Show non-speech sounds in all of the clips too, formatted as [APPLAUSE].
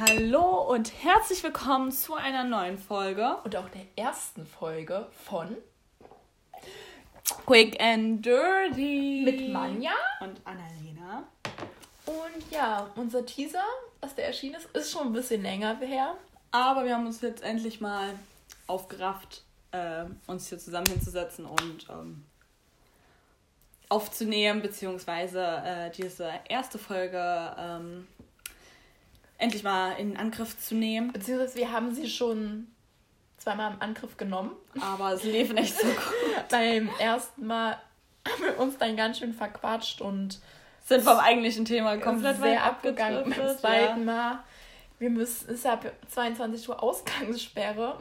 Hallo und herzlich willkommen zu einer neuen Folge. Und auch der ersten Folge von Quick and Dirty. Mit Manja und Annalena. Und ja, unser Teaser, was der erschienen ist, ist schon ein bisschen länger her. Aber wir haben uns jetzt endlich mal aufgerafft, äh, uns hier zusammen hinzusetzen und ähm, aufzunehmen, beziehungsweise äh, diese erste Folge ähm, endlich mal in Angriff zu nehmen. Beziehungsweise wir haben sie schon zweimal im Angriff genommen. Aber es lief nicht so gut. [LAUGHS] Beim ersten Mal haben wir uns dann ganz schön verquatscht und sind vom eigentlichen Thema komplett sehr abgegangen. Beim zweiten ja. Mal wir müssen, es ist ab 22 Uhr Ausgangssperre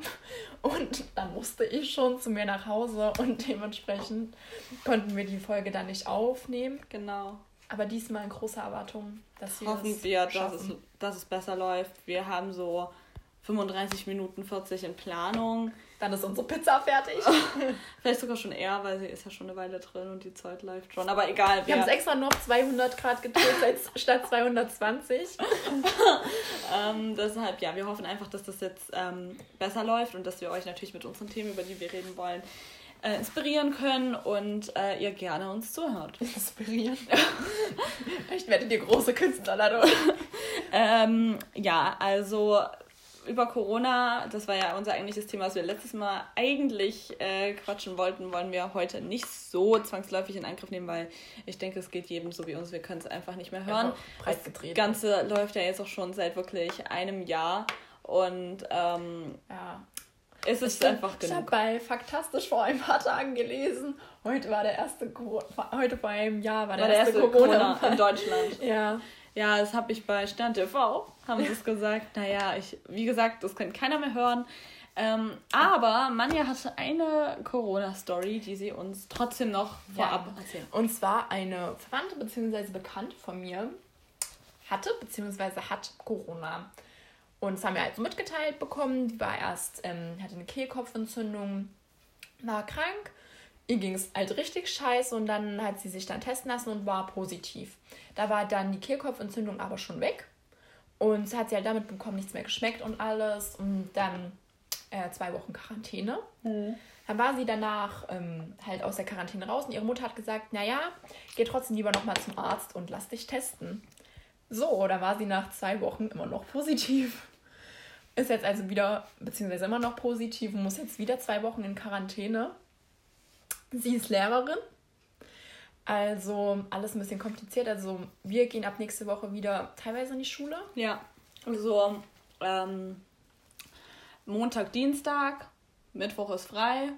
und dann musste ich schon zu mir nach Hause und dementsprechend konnten wir die Folge dann nicht aufnehmen. Genau. Aber diesmal in großer Erwartung, dass wir Hoffen wir, dass es, dass es besser läuft. Wir haben so 35 Minuten 40 in Planung. Dann ist unsere Pizza fertig. [LAUGHS] Vielleicht sogar schon eher, weil sie ist ja schon eine Weile drin und die Zeit läuft schon. Aber egal. Wir haben es extra noch 200 Grad gedreht [LAUGHS] statt 220. [LAUGHS] ähm, deshalb, ja, wir hoffen einfach, dass das jetzt ähm, besser läuft und dass wir euch natürlich mit unseren Themen, über die wir reden wollen, äh, inspirieren können und äh, ihr gerne uns zuhört. [LAUGHS] Inspirieren? [LAUGHS] Vielleicht werdet ihr große Künstler [LAUGHS] ähm, ja, also über Corona, das war ja unser eigentliches Thema, was wir letztes Mal eigentlich äh, quatschen wollten, wollen wir heute nicht so zwangsläufig in Angriff nehmen, weil ich denke, es geht jedem so wie uns, wir können es einfach nicht mehr hören. Das Ganze läuft ja jetzt auch schon seit wirklich einem Jahr und ähm, ja. Es ist ich einfach genug. Ich habe bei Faktastisch vor ein paar Tagen gelesen, heute war der erste, heute vor einem Jahr war der, war der erste, erste Corona, Corona in Deutschland. [LAUGHS] ja. Ja, das habe ich bei Stern TV, haben sie es gesagt. Naja, ich, wie gesagt, das kann keiner mehr hören. Ähm, aber Manja hatte eine Corona-Story, die sie uns trotzdem noch vorab ja. erzählt. Und zwar eine Verwandte bzw. Bekannte von mir hatte bzw. hat Corona. Und das haben wir also mitgeteilt bekommen. Die war erst, ähm, hatte eine Kehlkopfentzündung, war krank. Ihr ging es halt richtig scheiße und dann hat sie sich dann testen lassen und war positiv. Da war dann die Kehlkopfentzündung aber schon weg. Und es hat sie halt damit bekommen, nichts mehr geschmeckt und alles. Und dann äh, zwei Wochen Quarantäne. Mhm. Dann war sie danach ähm, halt aus der Quarantäne raus und ihre Mutter hat gesagt, naja, geh trotzdem lieber nochmal zum Arzt und lass dich testen. So, da war sie nach zwei Wochen immer noch positiv. Ist jetzt also wieder, beziehungsweise immer noch positiv und muss jetzt wieder zwei Wochen in Quarantäne. Sie ist Lehrerin also alles ein bisschen kompliziert. Also wir gehen ab nächste Woche wieder teilweise in die Schule. Ja, also ähm, Montag, Dienstag, Mittwoch ist frei.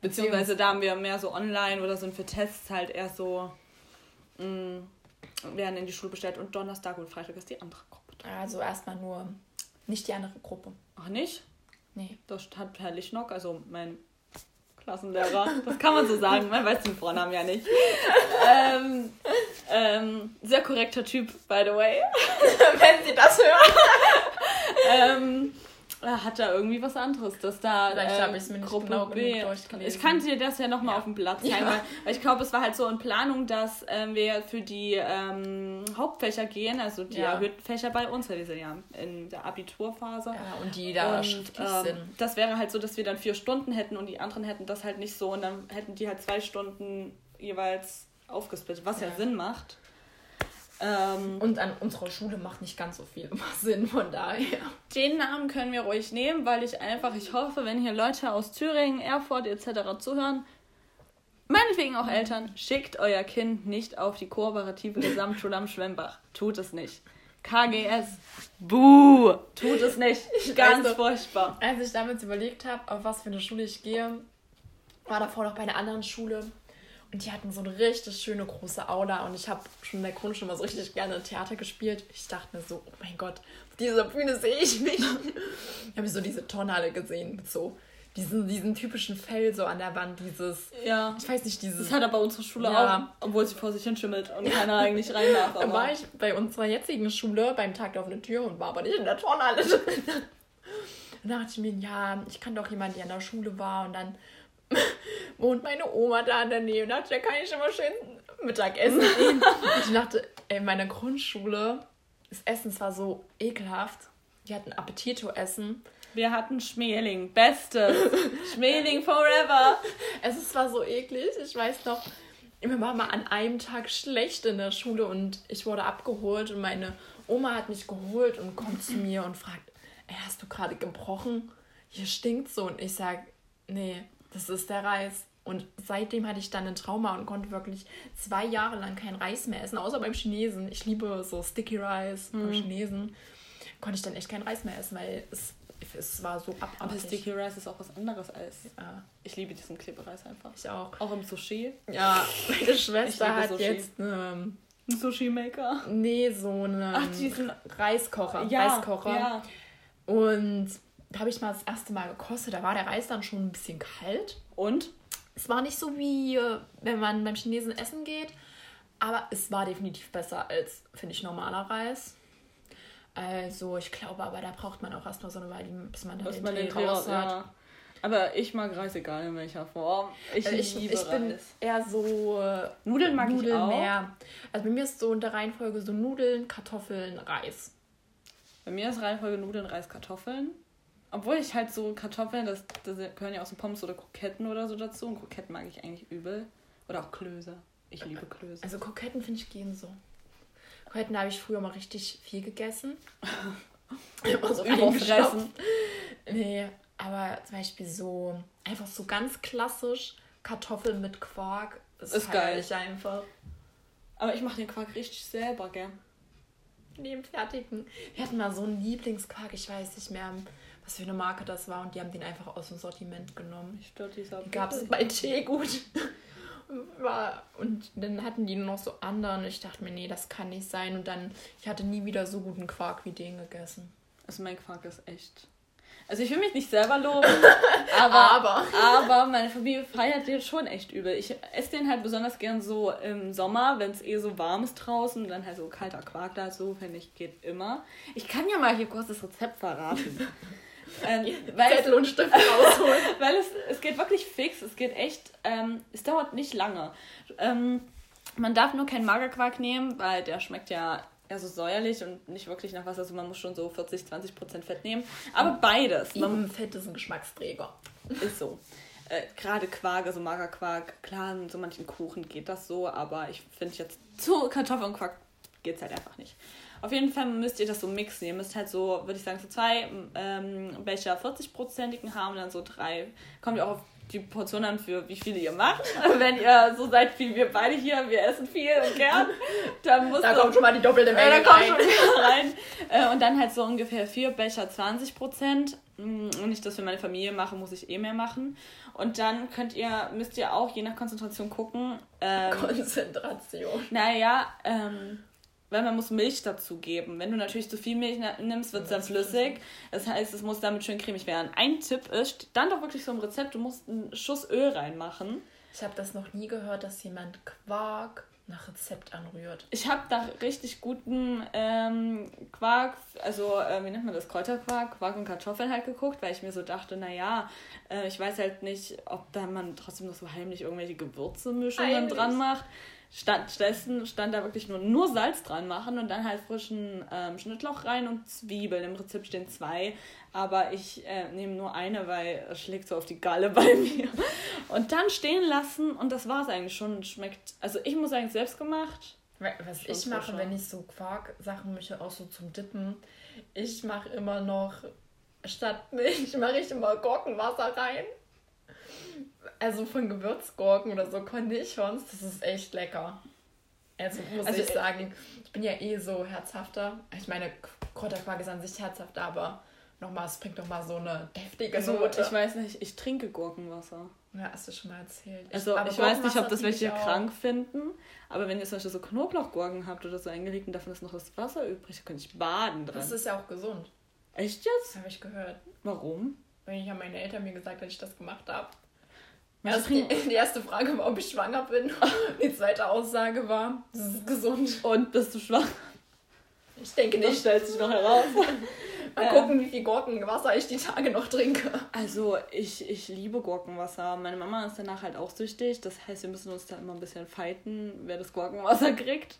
Beziehungsweise da haben wir mehr so online oder sind für Tests halt eher so, mh, mm, werden in die Schule bestellt und Donnerstag und Freitag ist die andere Gruppe. Also erstmal nur nicht die andere Gruppe. Ach nicht? Nee. Das hat Herr Lichnock, also mein Klassenlehrer. Das kann man so sagen, man weiß den Vornamen ja nicht. Ähm, ähm, sehr korrekter Typ, by the way. [LAUGHS] Wenn Sie das hören. ähm, hat da irgendwie was anderes, dass da Vielleicht äh, habe ich es mir nicht Gruppe genau B. Ich kann dir das ja nochmal ja. auf dem Blatt zeigen, ja. weil ich glaube, es war halt so in Planung, dass ähm, wir für die ähm, Hauptfächer gehen, also die ja. erhöhten Fächer bei uns, weil wir sind ja in der Abiturphase. Ja, und die da und, schriftlich ähm, sind. Das wäre halt so, dass wir dann vier Stunden hätten und die anderen hätten das halt nicht so und dann hätten die halt zwei Stunden jeweils aufgesplittet, was ja Sinn macht. Ähm, und an unserer Schule macht nicht ganz so viel [LAUGHS] Sinn, von daher. Den Namen können wir ruhig nehmen, weil ich einfach, ich hoffe, wenn hier Leute aus Thüringen, Erfurt etc. zuhören, meinetwegen auch Eltern, schickt euer Kind nicht auf die kooperative Gesamtschule am Schwemmbach. Tut es nicht. KGS, buh, tut es nicht. [LAUGHS] Ganz also, furchtbar. Als ich damals überlegt habe, auf was für eine Schule ich gehe, war davor noch bei einer anderen Schule und die hatten so eine richtig schöne große Aula und ich habe schon in der Grundschule mal so richtig gerne Theater gespielt. Ich dachte mir so, oh mein Gott, auf dieser Bühne sehe ich mich. ich habe so diese Turnhalle gesehen mit so diesen, diesen typischen Fell so an der Wand, dieses, ja. ich weiß nicht, dieses... Das hat aber unsere Schule ja. auch, obwohl sie vor sich hin schimmelt und keiner eigentlich rein darf. Dann war ich bei unserer jetzigen Schule beim Tag der offenen Tür und war aber nicht in der Turnhalle [LAUGHS] dann dachte ich mir, ja, ich kann doch jemand, der an der Schule war und dann [LAUGHS] wohnt meine Oma da in der Nähe und dachte, da kann ich schon mal schön Mittagessen. [LAUGHS] [LAUGHS] ich dachte, in meiner Grundschule, das Essen war so ekelhaft. die hatten Appetito essen. Wir hatten Schmeling. Bestes. Schmeling forever. Es war so eklig. Ich weiß noch, mir war mal an einem Tag schlecht in der Schule und ich wurde abgeholt und meine Oma hat mich geholt und kommt zu mir und fragt, ey, hast du gerade gebrochen? Hier stinkt so. Und ich sag, nee, das ist der Reis. Und seitdem hatte ich dann ein Trauma und konnte wirklich zwei Jahre lang kein Reis mehr essen, außer beim Chinesen. Ich liebe so Sticky Rice mhm. beim Chinesen. Konnte ich dann echt kein Reis mehr essen, weil es, es war so abartig. Aber Sticky Rice ist auch was anderes als. Ja. Ich liebe diesen Klebereis einfach. Ich auch. Auch im Sushi. Ja, meine [LAUGHS] Schwester hat Sushi. jetzt eine. Ein Sushi-Maker? Nee, so einen Ach, diesen Reiskocher. Ja, Reiskocher. Ja. Und da habe ich mal das erste Mal gekostet. Da war der Reis dann schon ein bisschen kalt. Und? Es war nicht so wie äh, wenn man beim Chinesen essen geht, aber es war definitiv besser als, finde ich, normaler Reis. Also ich glaube aber, da braucht man auch erstmal so eine Weile, bis man da den, man den raus hat. Ja. Aber ich mag Reis egal in welcher Form. Ich, also ich, liebe ich Reis. bin eher so äh, Nudeln mag Nudeln ich auch. mehr. Also bei mir ist so in der Reihenfolge so Nudeln, Kartoffeln, Reis. Bei mir ist Reihenfolge Nudeln, Reis, Kartoffeln. Obwohl ich halt so Kartoffeln, das, das gehören ja auch so Pommes oder Kroketten oder so dazu. Und Kroketten mag ich eigentlich übel. Oder auch Klöße. Ich liebe Klöße. Also Kroketten finde ich gehen so. Kroketten habe ich früher mal richtig viel gegessen. Immer [LAUGHS] so überfressen. Nee, aber zum Beispiel so, einfach so ganz klassisch Kartoffeln mit Quark. Das ist geil. Ich einfach. Aber ich mache den Quark richtig selber, gell? Neben fertigen. Wir hatten mal so einen Lieblingsquark, ich weiß nicht mehr was für eine Marke das war und die haben den einfach aus dem Sortiment genommen. Ich stört dieser Die gab es bei Teegut. [LAUGHS] war, und dann hatten die noch so anderen. Ich dachte mir, nee, das kann nicht sein. Und dann, ich hatte nie wieder so guten Quark wie den gegessen. Also mein Quark ist echt. Also ich will mich nicht selber loben, [LAUGHS] aber, aber. aber meine Familie feiert den schon echt übel. Ich esse den halt besonders gern so im Sommer, wenn es eh so warm ist draußen. Und dann halt so kalter Quark dazu, finde ich, geht immer. Ich kann ja mal hier kurz das Rezept verraten. [LAUGHS] Ähm, weil Zettel und Stift rausholen. [LAUGHS] weil es, es geht wirklich fix, es geht echt, ähm, es dauert nicht lange. Ähm, man darf nur keinen Magerquark nehmen, weil der schmeckt ja eher so säuerlich und nicht wirklich nach was. Also man muss schon so 40, 20 Prozent Fett nehmen. Aber beides. Man, Fett ist ein Geschmacksträger. Ist so. Äh, Gerade Quark, also Magerquark, klar, in so manchen Kuchen geht das so, aber ich finde jetzt zu Kartoffeln und Quark geht es halt einfach nicht. Auf jeden Fall müsst ihr das so mixen. Ihr müsst halt so, würde ich sagen, so zwei ähm, Becher 40-prozentigen haben und dann so drei. Kommt ja auch auf die Portion an, für wie viele ihr macht. [LAUGHS] Wenn ihr so seid wie wir beide hier, wir essen viel und gern, dann muss Da kommt schon mal die doppelte Menge äh, da kommt rein. Schon [LAUGHS] rein. Äh, und dann halt so ungefähr vier Becher 20 Prozent. Mm, und ich das für meine Familie mache, muss ich eh mehr machen. Und dann könnt ihr, müsst ihr auch je nach Konzentration gucken. Ähm, Konzentration. Naja, ähm, weil man muss Milch dazu geben. Wenn du natürlich zu viel Milch nimmst, wird es dann flüssig. Das heißt, es muss damit schön cremig werden. Ein Tipp ist, dann doch wirklich so im Rezept, du musst einen Schuss Öl reinmachen. Ich habe das noch nie gehört, dass jemand Quark nach Rezept anrührt. Ich habe da richtig guten ähm, Quark, also äh, wie nennt man das, Kräuterquark, Quark und Kartoffeln halt geguckt, weil ich mir so dachte, naja, äh, ich weiß halt nicht, ob da man trotzdem noch so heimlich irgendwelche Gewürzemischungen dran macht. Stattdessen stand da wirklich nur, nur Salz dran machen und dann halt frischen ähm, Schnittlauch rein und Zwiebeln. Im Rezept stehen zwei, aber ich äh, nehme nur eine, weil es schlägt so auf die Galle [LAUGHS] bei mir. Und dann stehen lassen und das war es eigentlich schon. Schmeckt, also ich muss sagen, selbst gemacht. Was ich mache, wenn ich so Quark-Sachen mische, auch so zum Dippen, ich mache immer noch statt Milch, [LAUGHS] mache ich immer Gurkenwasser rein also von Gewürzgurken oder so Cornichons, das ist echt lecker. Also muss also ich sagen, ich bin ja eh so herzhafter. Ich meine, Kräuterquark ist an sich herzhaft, aber nochmal, es bringt nochmal so eine deftige also, Note. Ich weiß nicht, ich trinke Gurkenwasser. Ja, hast du schon mal erzählt. Ich, also ich weiß nicht, ob das welche krank finden, aber wenn ihr zum Beispiel so Knoblauchgurken habt oder so eingelegt und davon ist noch das Wasser übrig, könnte ich baden drin. Das ist ja auch gesund. Echt jetzt? Habe ich gehört. Warum? Weil ich habe meine Eltern mir gesagt, dass ich das gemacht habe. Also die, erste Frage war, ob ich schwanger bin. [LAUGHS] Die zweite Aussage war, das ist gesund. Und bist du schwanger? Ich denke nicht. Das stellt sich noch heraus. [LAUGHS] Mal ähm, gucken, wie viel Gurkenwasser ich die Tage noch trinke. Also, ich, ich liebe Gurkenwasser. Meine Mama ist danach halt auch süchtig. Das heißt, wir müssen uns da immer ein bisschen fighten, wer das Gurkenwasser [LAUGHS] kriegt.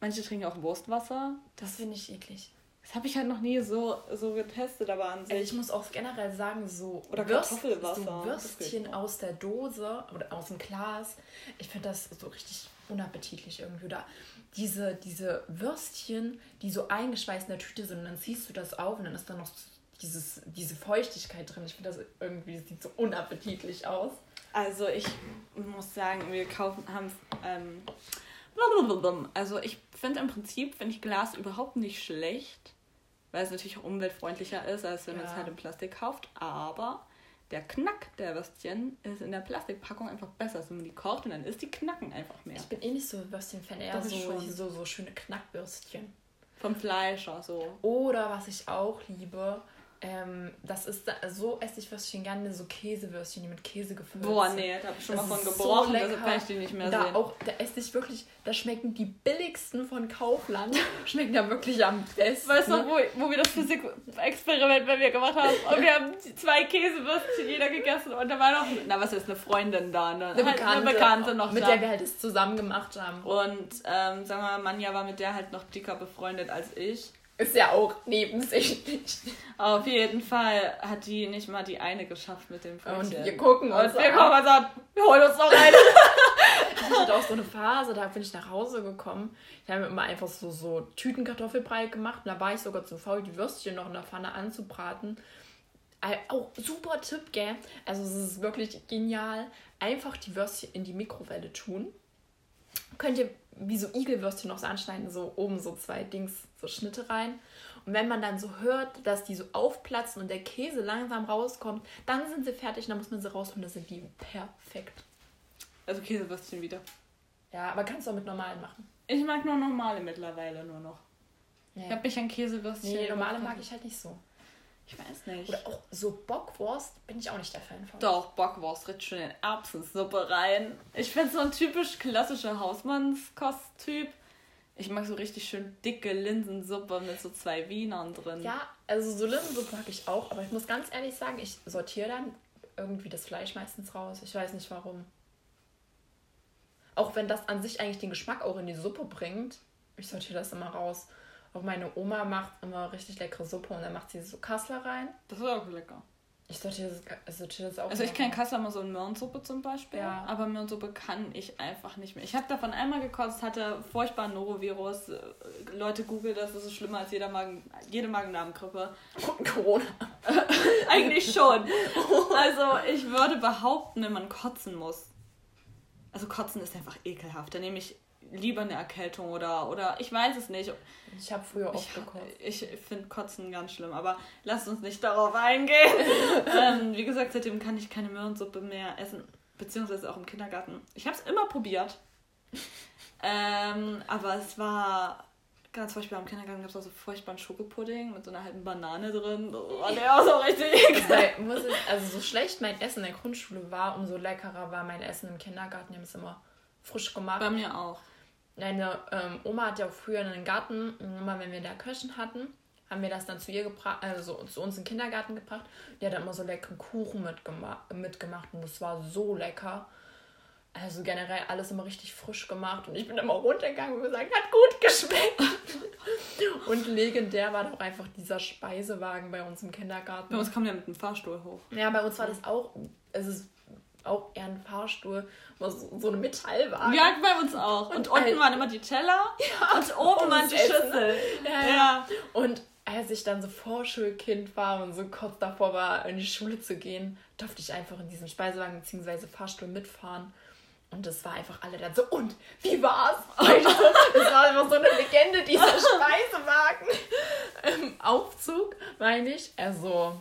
Manche trinken auch Wurstwasser. Das finde ich eklig. Das habe ich halt noch nie so, so getestet, aber an sich. Also ich muss auch generell sagen, so, oder Würst, so Würstchen aus der Dose oder aus dem Glas, ich finde das so richtig unappetitlich irgendwie. Oder diese, diese Würstchen, die so eingeschweißt in der Tüte sind, und dann ziehst du das auf und dann ist da noch dieses, diese Feuchtigkeit drin. Ich finde das irgendwie, das sieht so unappetitlich aus. Also ich muss sagen, wir kaufen, haben ähm, also ich finde im Prinzip, finde ich Glas überhaupt nicht schlecht, weil es natürlich auch umweltfreundlicher ist, als wenn ja. man es halt in Plastik kauft. Aber der Knack der Würstchen ist in der Plastikpackung einfach besser. Also wenn man die kocht und dann ist die Knacken einfach mehr. Ich bin eh nicht so Würstchen-Fan, eher so, so, so schöne Knackwürstchen. Vom Fleischer so. Oder was ich auch liebe, ähm, das ist da, so esse ich Würstchen gerne, so Käsewürstchen, die mit Käse gefüllt sind. Boah, nee, da habe ich schon das mal von gebrochen, so deshalb kann ich die nicht mehr da sehen. Auch, da esse ich wirklich, da schmecken die billigsten von Kaufland, [LAUGHS] schmecken da wirklich am besten. Weißt du, wo, wo wir das Physik-Experiment bei mir gemacht haben und wir haben zwei Käsewürstchen jeder gegessen und da war noch, na was ist eine Freundin da, ne? eine, Bekannte, eine Bekannte noch Mit da. der wir halt das zusammen gemacht haben. Und ähm, sagen wir mal, Manja war mit der halt noch dicker befreundet als ich. Ist ja auch nebensächlich. Auf jeden Fall hat die nicht mal die eine geschafft mit dem Brötchen. Und wir gucken uns. Und wir kommen und sagen, wir holen uns noch eine. [LAUGHS] ich hatte auch so eine Phase, da bin ich nach Hause gekommen. Ich habe mir immer einfach so, so Tütenkartoffelbrei gemacht. Und da war ich sogar zu faul, die Würstchen noch in der Pfanne anzubraten. Auch super Tipp, gell? Also es ist wirklich genial. Einfach die Würstchen in die Mikrowelle tun. Könnt ihr wie so Igelwürstchen noch so anschneiden, so oben so zwei Dings, so Schnitte rein. Und wenn man dann so hört, dass die so aufplatzen und der Käse langsam rauskommt, dann sind sie fertig, dann muss man sie rausholen, dann sind die perfekt. Also Käsewürstchen wieder. Ja, aber kannst du auch mit normalen machen. Ich mag nur normale mittlerweile nur noch. Ja. Ich habe mich an Käsewürstchen. Nee, normale mag ich halt nicht so. Ich weiß nicht. Oder auch so Bockwurst bin ich auch nicht der Fan von. Doch, Bockwurst richtig schön in Erbsensuppe rein. Ich finde so ein typisch klassischer Hausmannskost-Typ. Ich mag so richtig schön dicke Linsensuppe mit so zwei Wienern drin. Ja, also so Linsensuppe mag ich auch, aber ich muss ganz ehrlich sagen, ich sortiere dann irgendwie das Fleisch meistens raus. Ich weiß nicht warum. Auch wenn das an sich eigentlich den Geschmack auch in die Suppe bringt, ich sortiere das immer raus. Auch meine Oma macht immer richtig leckere Suppe und dann macht sie so Kassler rein. Das ist auch lecker. Ich sortiere das, sortiere das auch. Also ich kenne Kassler mal so in Möhrensuppe zum Beispiel, ja. aber Möhrensuppe kann ich einfach nicht mehr. Ich habe davon einmal gekostet, hatte furchtbaren Norovirus. Äh, Leute googeln das, das ist schlimmer als jeder Magen, jede Magen-Darm-Grippe. Corona. [LAUGHS] Eigentlich schon. Also ich würde behaupten, wenn man kotzen muss. Also kotzen ist einfach ekelhaft. Da nehme ich lieber eine Erkältung oder, oder ich weiß es nicht. Ich habe früher oft gekotzt. Ich, ich finde Kotzen ganz schlimm, aber lasst uns nicht darauf eingehen. [LAUGHS] ähm, wie gesagt, seitdem kann ich keine Möhrensuppe mehr essen, beziehungsweise auch im Kindergarten. Ich habe es immer probiert, ähm, aber es war ganz furchtbar. Im Kindergarten gab es auch so furchtbaren Schokopudding mit so einer halben Banane drin. Oh, der war so richtig [LAUGHS] also, also so schlecht mein Essen in der Grundschule war, umso leckerer war mein Essen im Kindergarten. Die haben es immer frisch gemacht. Bei mir auch. Meine ähm, Oma hat ja auch früher einen Garten, und immer wenn wir da Kirschen hatten, haben wir das dann zu ihr gebracht, also zu uns in den Kindergarten gebracht. Die hat dann immer so leckeren Kuchen mitgema mitgemacht und das war so lecker. Also generell alles immer richtig frisch gemacht und ich bin immer runtergegangen und gesagt, hat gut geschmeckt. [LAUGHS] und legendär war doch einfach dieser Speisewagen bei uns im Kindergarten. Bei uns kam der mit dem Fahrstuhl hoch. Ja, bei uns war das auch, es ist auch eher ein Fahrstuhl, so, so eine Metallwaage. Ja, bei uns auch. Und, und unten waren immer die Teller [LAUGHS] ja, und oben waren die Schüssel. Ja, ja. Und als ich dann so Vorschulkind war und so kurz davor war, in die Schule zu gehen, durfte ich einfach in diesem Speisewagen bzw. Fahrstuhl mitfahren. Und das war einfach alle dann so, und wie war's? [LAUGHS] Das war einfach so eine Legende, dieser [LAUGHS] Speisewagen im Aufzug, meine ich. Also,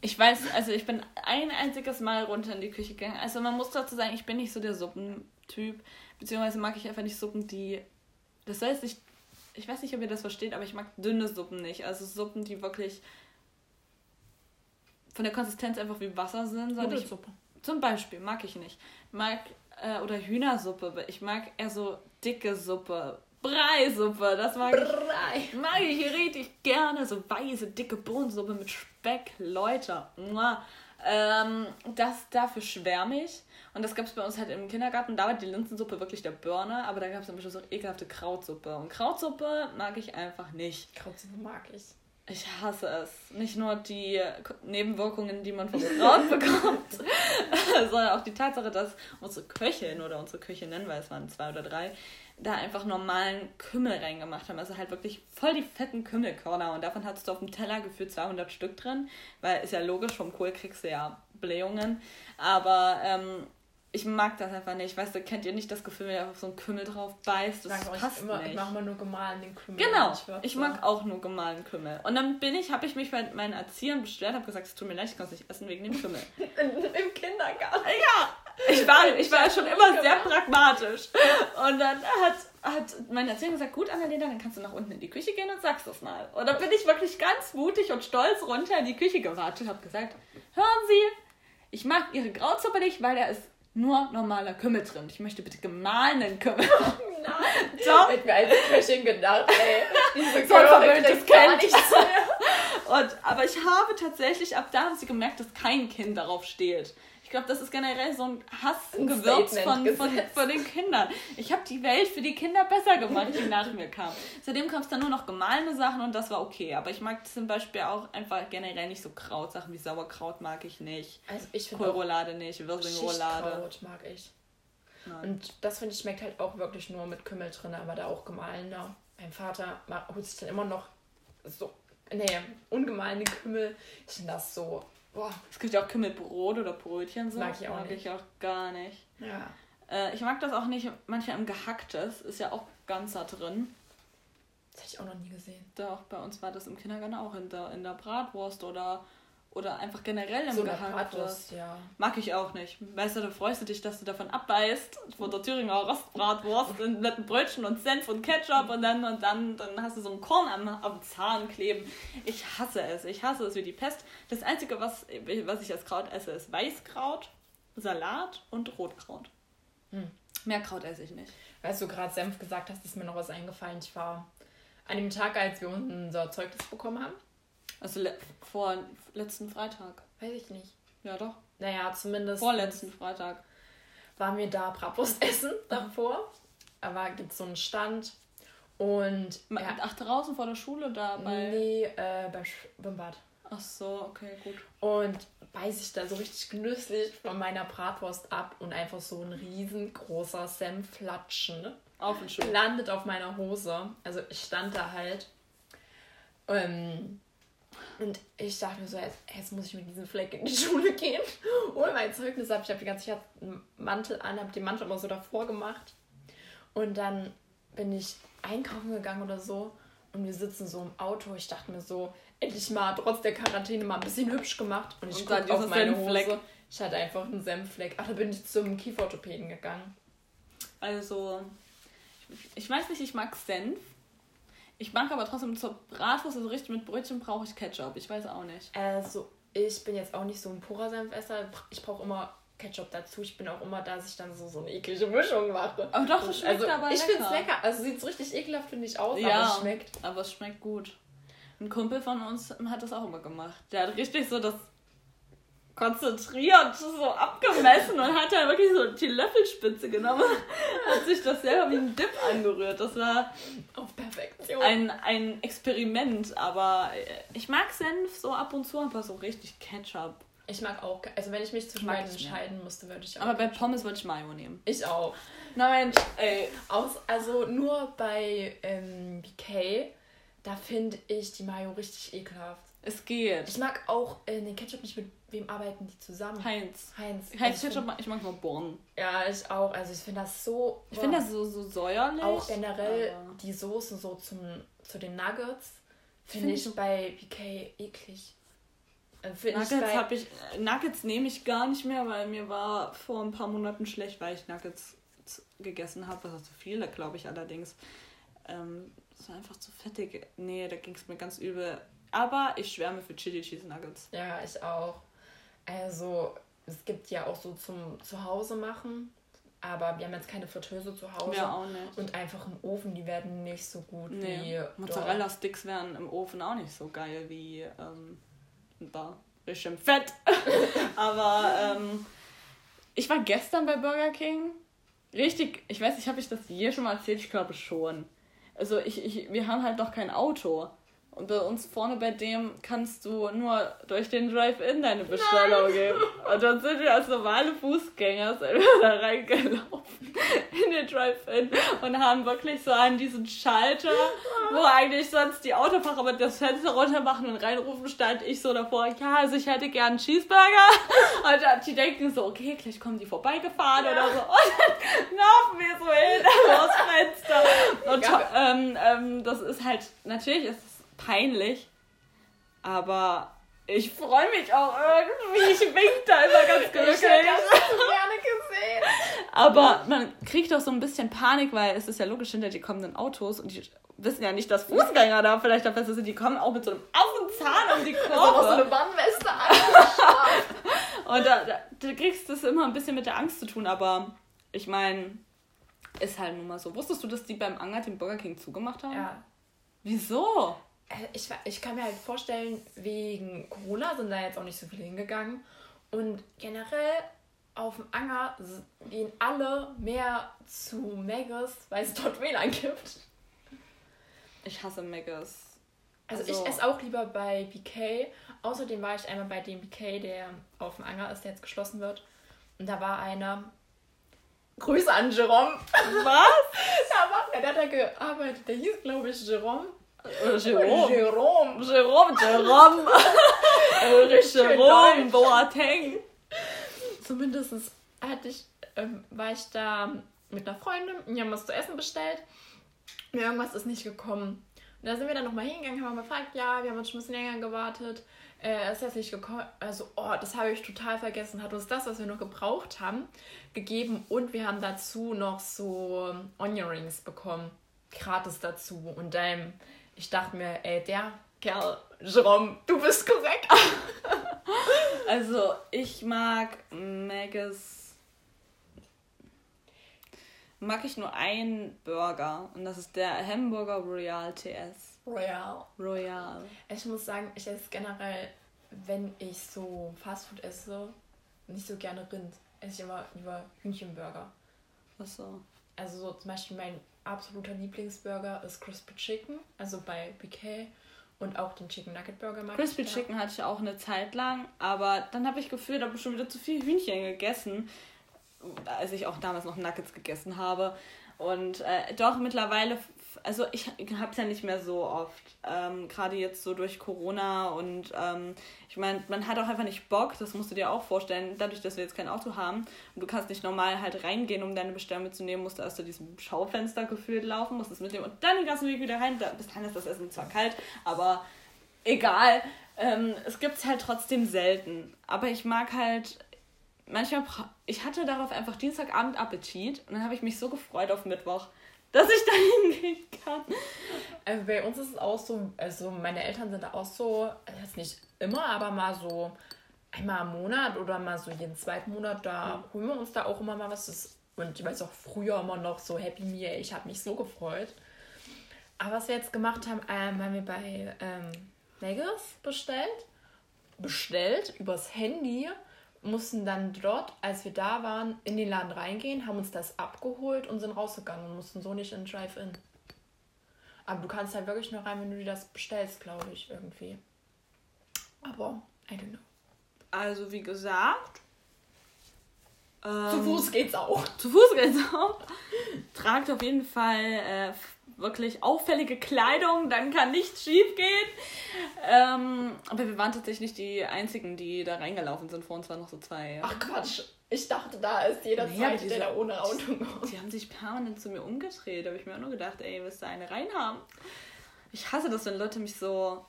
ich weiß, also ich bin ein einziges Mal runter in die Küche gegangen. Also man muss dazu sagen, ich bin nicht so der Suppentyp. Beziehungsweise mag ich einfach nicht Suppen, die. Das heißt, ich, ich weiß nicht, ob ihr das versteht, aber ich mag dünne Suppen nicht. Also Suppen, die wirklich von der Konsistenz einfach wie Wasser sind. Nudelsuppe. Zum Beispiel mag ich nicht. Mag, äh, oder Hühnersuppe. Ich mag eher so dicke Suppe. Breisuppe, das mag Brei. ich, mag ich richtig gerne. So weiße, dicke Bohnensuppe mit Speck, Leute. Ähm, das, dafür schwärme ich. Und das gab es bei uns halt im Kindergarten. Da war die Linsensuppe wirklich der Burner, aber da gab es zum Beispiel so ekelhafte Krautsuppe. Und Krautsuppe mag ich einfach nicht. Krautsuppe mag ich. Ich hasse es. Nicht nur die Nebenwirkungen, die man vom Kraut bekommt, [LAUGHS] sondern auch die Tatsache, dass unsere Köchin oder unsere Köchinnen, weil es waren zwei oder drei, da einfach normalen Kümmel reingemacht haben. Also halt wirklich voll die fetten Kümmelkörner. Und davon hattest du auf dem Teller gefühlt 200 Stück drin, weil ist ja logisch, vom Kohl kriegst du ja Blähungen. Aber ähm, ich mag das einfach nicht. Weißt du, kennt ihr nicht das Gefühl, wenn ihr auf so einen Kümmel drauf beißt? Das Sag passt immer, nicht. Ich mache mal nur gemahlenen Kümmel. Genau, ich, mag auch nur gemahlenen Kümmel. Und dann bin ich, habe ich mich bei meinen Erziehern beschwert, habe gesagt, es tut mir leid, ich kann es nicht essen wegen dem Kümmel. [LAUGHS] Im Kindergarten? Ja, ich war, ich war schon immer sehr pragmatisch. Und dann hat, hat meine Erzieherin gesagt, gut, Annalena, dann kannst du nach unten in die Küche gehen und sagst das mal. Und dann bin ich wirklich ganz mutig und stolz runter in die Küche gewartet und habe gesagt, hören Sie, ich mag Ihre Grauzuppe nicht, weil da ist nur normaler Kümmel drin. Ich möchte bitte gemahlenen Kümmel. Oh [LAUGHS] nein. Doch. Hätte mir als Köchin gedacht, ey. Diese so ein verwöhntes Kind. Und, aber ich habe tatsächlich, ab da haben sie gemerkt, dass kein Kind darauf steht glaube, das ist generell so ein Hassgewürz von, von, von den Kindern. Ich habe die Welt für die Kinder besser gemacht, die nach mir kamen. Seitdem kam es dann nur noch gemahlene Sachen und das war okay. Aber ich mag zum Beispiel auch einfach generell nicht so Krautsachen wie Sauerkraut mag ich nicht. Also ich Kohlroulade nicht, Wirsingroulade. mag ich. Nein. Und das finde ich schmeckt halt auch wirklich nur mit Kümmel drin, aber da auch gemahlener. Mein Vater holt sich dann immer noch so, nee, ungemahlene Kümmel. Ich finde das so Boah. Es gibt ja auch Kümmelbrot oder Brötchen so. Mag ich auch mag nicht. ich auch gar nicht. Ja. Äh, ich mag das auch nicht, manchmal im Gehacktes ist ja auch ganz da drin. Das hätte ich auch noch nie gesehen. Doch, bei uns war das im Kindergarten auch in der, in der Bratwurst oder oder einfach generell im so Gehacktes. Ja. Mag ich auch nicht. Weißt du, da freust du dich, dass du davon abbeißt, von der Thüringer Rostbratwurst mit einem Brötchen und Senf und Ketchup und dann und dann, dann hast du so ein Korn am, am Zahn kleben. Ich hasse es. Ich hasse es wie die Pest. Das Einzige, was, was ich als Kraut esse, ist Weißkraut, Salat und Rotkraut. Hm. Mehr Kraut esse ich nicht. Weißt du, gerade Senf gesagt hast, ist mir noch was eingefallen. Ich war an dem Tag, als wir unser Zeugnis bekommen haben, also le vor letzten Freitag. Weiß ich nicht. Ja, doch. Naja, zumindest. Vorletzten Freitag. Waren wir da Bratwurst essen davor. Aber gibt so einen Stand. Und. Ja, Ach, draußen vor der Schule da bei. Nee, äh, beim Schwimmbad. Ach so, okay, gut. Und beiß ich da so richtig genüsslich von meiner Bratwurst ab und einfach so ein riesengroßer Senflatschen auf den Schuh. landet auf meiner Hose. Also ich stand da halt. Ähm, und ich dachte mir so, jetzt, jetzt, muss ich mit diesem Fleck in die [LAUGHS] Schule gehen. Ohne mein Zeugnis ab. Ich habe die ganze Zeit einen Mantel an, habe den Mantel immer so davor gemacht. Und dann bin ich einkaufen gegangen oder so. Und wir sitzen so im Auto. Ich dachte mir so, endlich mal trotz der Quarantäne mal ein bisschen hübsch gemacht. Und ich gucke auf meine Hose. Ich hatte einfach einen Senffleck. Ach, da bin ich zum Kieferorthopäden gegangen. Also, ich weiß nicht, ich mag Senf. Ich mag aber trotzdem zur Bratwurst, also richtig mit Brötchen brauche ich Ketchup. Ich weiß auch nicht. Also, ich bin jetzt auch nicht so ein purer Senfesser. Ich brauche immer Ketchup dazu. Ich bin auch immer da, dass ich dann so, so eine eklige Mischung mache. Aber doch, das schmeckt also, aber lecker. Ich finde es lecker. Also sieht es richtig ekelhaft, finde ich, aus, ja, aber es schmeckt. aber es schmeckt gut. Ein Kumpel von uns hat das auch immer gemacht. Der hat richtig so das konzentriert so abgemessen und hat dann wirklich so die Löffelspitze genommen hat sich das selber wie ein Dip angerührt. Das war auf Perfektion. Ein, ein Experiment, aber ich mag Senf so ab und zu, aber so richtig Ketchup. Ich mag auch, also wenn ich mich zwischen beiden entscheiden müsste, würde ich auch. Aber bei Pommes würde ich Mayo nehmen. Ich auch. Nein, ey. Aus, also nur bei ähm, BK, da finde ich die Mayo richtig ekelhaft. Es geht. Ich mag auch äh, den Ketchup nicht mit wem arbeiten die zusammen? Heinz. Heinz. Heinz also Ketchup, ich mag nur Born. Ja, ich auch. Also ich finde das so. Ich finde das so, so säuerlich. Auch generell die Soßen so zum, zu den Nuggets finde ich, find ich bei BK eklig. Äh, Nuggets habe ich Nuggets nehme ich gar nicht mehr, weil mir war vor ein paar Monaten schlecht, weil ich Nuggets gegessen habe. Das war zu viele, glaube ich allerdings. Ähm, das war einfach zu fettig. Nee, da ging es mir ganz übel. Aber ich schwärme für Chili Cheese Nuggets. Ja, ich auch. Also, es gibt ja auch so zum Zuhause machen, aber wir haben jetzt keine Fritteuse zu Hause. Ja, auch nicht. Und einfach im Ofen, die werden nicht so gut nee. wie. Mozzarella-Sticks wären im Ofen auch nicht so geil wie ähm, da. Richtig Fett. [LAUGHS] aber ähm, ich war gestern bei Burger King. Richtig, ich weiß nicht, habe ich das hier schon mal erzählt? Ich glaube schon. Also ich, ich, wir haben halt noch kein Auto. Und bei uns vorne bei dem kannst du nur durch den Drive-In deine Bestellung Nein. geben. Und dann sind wir als normale Fußgänger da reingelaufen in den Drive-In und haben wirklich so an diesen Schalter, wo eigentlich sonst die Autofahrer mit das Fenster runter machen und reinrufen, stand ich so davor, ja, also ich hätte gern einen Cheeseburger. Und dann, die denken so, okay, gleich kommen die vorbeigefahren ja. oder so. Und dann laufen wir so hin [LAUGHS] aus Fenster. Und ähm, ähm, das ist halt, natürlich ist es peinlich, aber ich freue mich auch irgendwie. Ich wink da immer ganz glücklich. Ich hätte das gerne gesehen. Aber man kriegt doch so ein bisschen Panik, weil es ist ja logisch, hinter die kommenden Autos und die wissen ja nicht, dass Fußgänger da vielleicht auf sind. Die kommen auch mit so einem Affenzahn um die Kurve. Also noch so eine Warnweste an. [LAUGHS] und da, da, da kriegst du es immer ein bisschen mit der Angst zu tun, aber ich meine, ist halt nun mal so. Wusstest du, dass die beim Anger den Burger King zugemacht haben? Ja. Wieso? Äh, ich, ich kann mir halt vorstellen, wegen Corona sind da jetzt auch nicht so viele hingegangen. Und generell auf dem Anger gehen alle mehr zu Megas, weil es dort WLAN gibt. Ich hasse Megas. Also, also, ich esse auch lieber bei BK. Außerdem war ich einmal bei dem BK, der auf dem Anger ist, der jetzt geschlossen wird. Und da war einer. Grüße an Jerome. Was? [LAUGHS] da war, der hat da gearbeitet. Der hieß, glaube ich, Jerome. Jerome. Jerome. Jerome. Jerome. Jerome Boateng. Zumindest hatte ich, ähm, war ich da mit einer Freundin und wir haben was zu essen bestellt. Und irgendwas ist nicht gekommen. Und da sind wir dann nochmal hingegangen, haben gefragt, ja, wir haben uns schon ein bisschen länger gewartet. Äh, ist jetzt nicht gekommen. Also, oh, das habe ich total vergessen. Hat uns das, was wir noch gebraucht haben, gegeben. Und wir haben dazu noch so Onion Rings bekommen. Gratis dazu. Und dann ich dachte mir, ey, der Kerl, Jerome, du bist korrekt. [LAUGHS] also, ich mag Maggis. Mag ich nur einen Burger und das ist der Hamburger Royal TS. Royal. Royal. Ich muss sagen, ich esse generell, wenn ich so Fastfood esse, nicht so gerne Rind. Esse ich immer lieber Hühnchenburger. Ach so. Also so zum Beispiel mein absoluter Lieblingsburger ist Crispy Chicken, also bei BK. Und auch den Chicken Nugget Burger mag Crispy ich Chicken hatte ich auch eine Zeit lang, aber dann habe ich gefühlt, habe ich schon wieder zu viel Hühnchen gegessen, als ich auch damals noch Nuggets gegessen habe. Und äh, doch mittlerweile also ich habe es ja nicht mehr so oft, ähm, gerade jetzt so durch Corona und ähm, ich meine, man hat auch einfach nicht Bock, das musst du dir auch vorstellen, dadurch, dass wir jetzt kein Auto haben und du kannst nicht normal halt reingehen, um deine Bestellung mitzunehmen, musst du erst zu diesem Schaufenster gefühlt laufen, musst es mitnehmen und dann den ganzen Weg wieder rein. Bis dahin ist das Essen zwar kalt, aber egal. Ähm, es gibt es halt trotzdem selten. Aber ich mag halt manchmal, ich hatte darauf einfach Dienstagabend Appetit und dann habe ich mich so gefreut auf Mittwoch dass ich da hingehen kann. Also bei uns ist es auch so, also meine Eltern sind da auch so, jetzt nicht immer, aber mal so einmal im Monat oder mal so jeden zweiten Monat, da mhm. holen wir uns da auch immer mal was. Das, und ich weiß auch früher immer noch so Happy Meal, ich habe mich so gefreut. Aber was wir jetzt gemacht haben, ähm, haben wir bei ähm, Megas bestellt. Bestellt übers Handy mussten dann dort, als wir da waren, in den Laden reingehen, haben uns das abgeholt und sind rausgegangen und mussten so nicht in Drive-In. Aber du kannst halt wirklich nur rein, wenn du dir das bestellst, glaube ich, irgendwie. Aber, I don't know. Also, wie gesagt. Ähm, zu Fuß geht's auch. Zu Fuß geht's auch. Tragt auf jeden Fall äh, wirklich auffällige Kleidung, dann kann nichts schief gehen. Ähm, aber wir waren tatsächlich nicht die Einzigen, die da reingelaufen sind. Vor uns waren noch so zwei. Ach Quatsch. Ich dachte, da ist jeder nee, zweite, der da ohne Auto kommt. Die haben sich permanent zu mir umgedreht. Da habe ich mir auch nur gedacht, ey, willst du eine reinhaben? Ich hasse das, wenn Leute mich so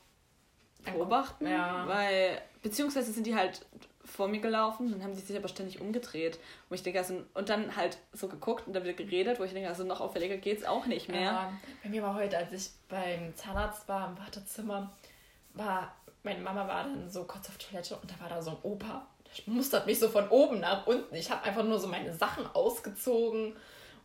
beobachten. Ja. Weil, beziehungsweise sind die halt vor mir gelaufen, dann haben sie sich aber ständig umgedreht. Und ich denke, also, und dann halt so geguckt und dann wieder geredet, wo ich denke, also noch auffälliger geht es auch nicht mehr. Ja, bei mir war heute, als ich beim Zahnarzt war im Wartezimmer, war, meine Mama war dann so kurz auf Toilette und da war da so ein Opa. Der mustert mich so von oben nach unten. Ich habe einfach nur so meine Sachen ausgezogen